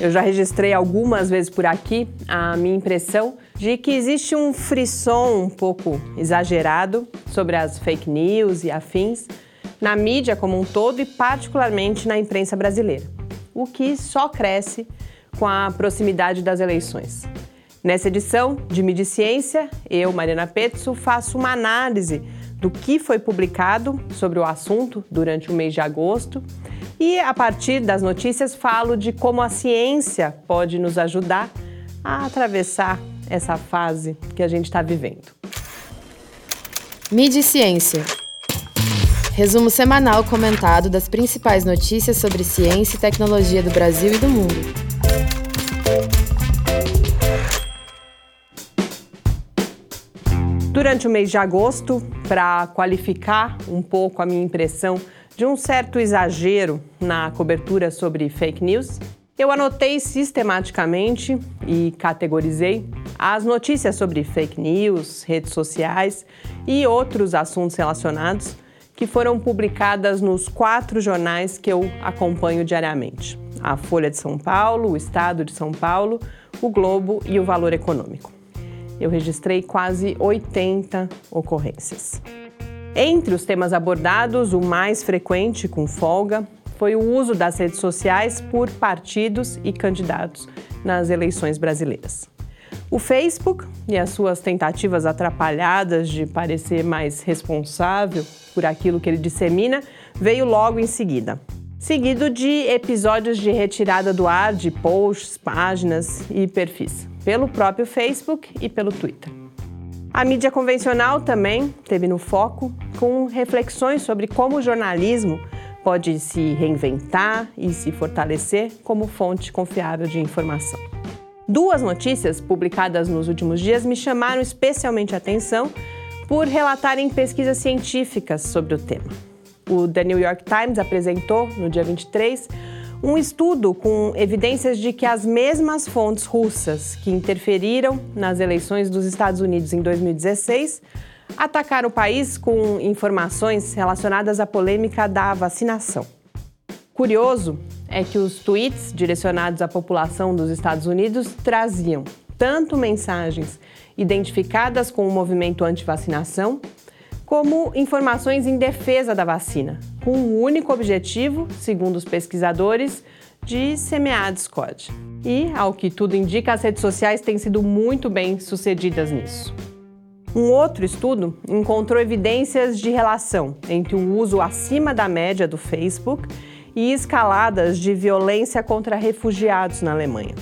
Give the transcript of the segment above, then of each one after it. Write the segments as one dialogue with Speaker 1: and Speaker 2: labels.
Speaker 1: Eu já registrei algumas vezes por aqui a minha impressão de que existe um frisson um pouco exagerado sobre as fake news e afins na mídia como um todo e particularmente na imprensa brasileira, o que só cresce com a proximidade das eleições. Nessa edição de Mídia Ciência, eu, Mariana Petzo, faço uma análise do que foi publicado sobre o assunto durante o mês de agosto e, a partir das notícias, falo de como a ciência pode nos ajudar a atravessar essa fase que a gente está vivendo.
Speaker 2: Mídia Ciência. Resumo semanal comentado das principais notícias sobre ciência e tecnologia do Brasil e do mundo.
Speaker 1: Durante o mês de agosto, para qualificar um pouco a minha impressão de um certo exagero na cobertura sobre fake news, eu anotei sistematicamente e categorizei as notícias sobre fake news, redes sociais e outros assuntos relacionados que foram publicadas nos quatro jornais que eu acompanho diariamente: a Folha de São Paulo, o Estado de São Paulo, o Globo e o Valor Econômico eu registrei quase 80 ocorrências. Entre os temas abordados, o mais frequente, com folga, foi o uso das redes sociais por partidos e candidatos nas eleições brasileiras. O Facebook e as suas tentativas atrapalhadas de parecer mais responsável por aquilo que ele dissemina veio logo em seguida. Seguido de episódios de retirada do ar de posts, páginas e perfis pelo próprio Facebook e pelo Twitter. A mídia convencional também teve no foco com reflexões sobre como o jornalismo pode se reinventar e se fortalecer como fonte confiável de informação. Duas notícias publicadas nos últimos dias me chamaram especialmente a atenção por relatarem pesquisas científicas sobre o tema. O The New York Times apresentou, no dia 23, um estudo com evidências de que as mesmas fontes russas que interferiram nas eleições dos Estados Unidos em 2016 atacaram o país com informações relacionadas à polêmica da vacinação. Curioso é que os tweets direcionados à população dos Estados Unidos traziam tanto mensagens identificadas com o movimento anti-vacinação, como informações em defesa da vacina, com o único objetivo, segundo os pesquisadores, de semear a discórdia. E, ao que tudo indica, as redes sociais têm sido muito bem sucedidas nisso. Um outro estudo encontrou evidências de relação entre o uso acima da média do Facebook e escaladas de violência contra refugiados na Alemanha.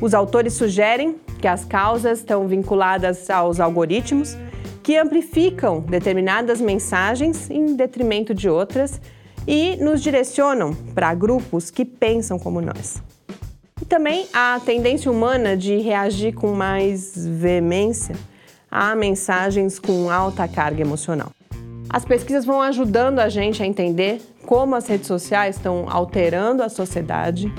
Speaker 1: Os autores sugerem que as causas estão vinculadas aos algoritmos que amplificam determinadas mensagens em detrimento de outras e nos direcionam para grupos que pensam como nós. E também a tendência humana de reagir com mais veemência a mensagens com alta carga emocional. As pesquisas vão ajudando a gente a entender como as redes sociais estão alterando a sociedade,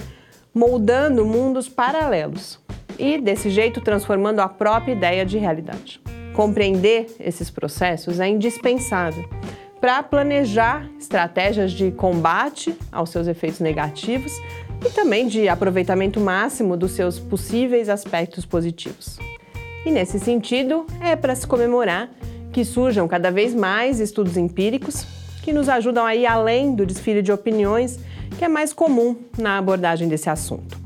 Speaker 1: moldando mundos paralelos e, desse jeito, transformando a própria ideia de realidade. Compreender esses processos é indispensável para planejar estratégias de combate aos seus efeitos negativos e também de aproveitamento máximo dos seus possíveis aspectos positivos. E nesse sentido, é para se comemorar que surjam cada vez mais estudos empíricos que nos ajudam a ir além do desfile de opiniões que é mais comum na abordagem desse assunto.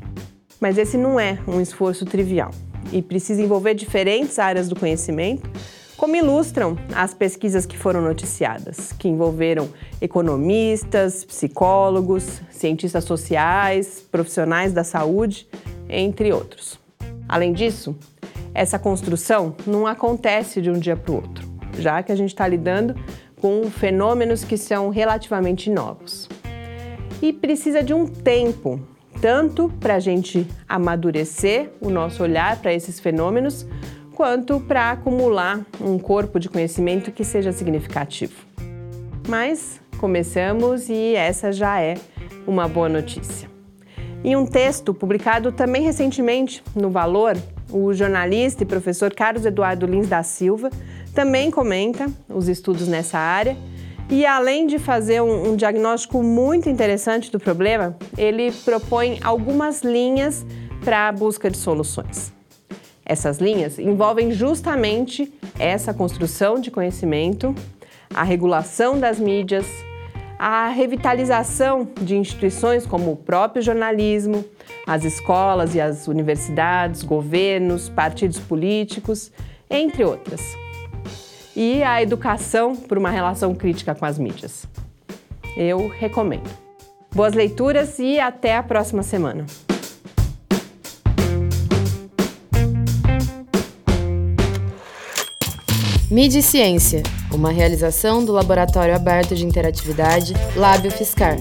Speaker 1: Mas esse não é um esforço trivial e precisa envolver diferentes áreas do conhecimento, como ilustram as pesquisas que foram noticiadas, que envolveram economistas, psicólogos, cientistas sociais, profissionais da saúde, entre outros. Além disso, essa construção não acontece de um dia para o outro, já que a gente está lidando com fenômenos que são relativamente novos. E precisa de um tempo tanto para a gente amadurecer o nosso olhar para esses fenômenos, quanto para acumular um corpo de conhecimento que seja significativo. Mas começamos e essa já é uma boa notícia. Em um texto publicado também recentemente no Valor, o jornalista e professor Carlos Eduardo Lins da Silva também comenta os estudos nessa área E além de fazer um, um diagnóstico muito interessante do problema, ele propõe algumas linhas para a busca de soluções. Essas linhas envolvem justamente essa construção de conhecimento, a regulação das mídias, a revitalização de instituições como o próprio jornalismo, as escolas e as universidades, governos, partidos políticos, entre outras. E a educação por uma relação crítica com as mídias. Eu recomendo. Boas leituras e até a próxima semana.
Speaker 2: Mídia Ciência, uma realização do Laboratório Aberto de Interatividade Lábio Fiscar.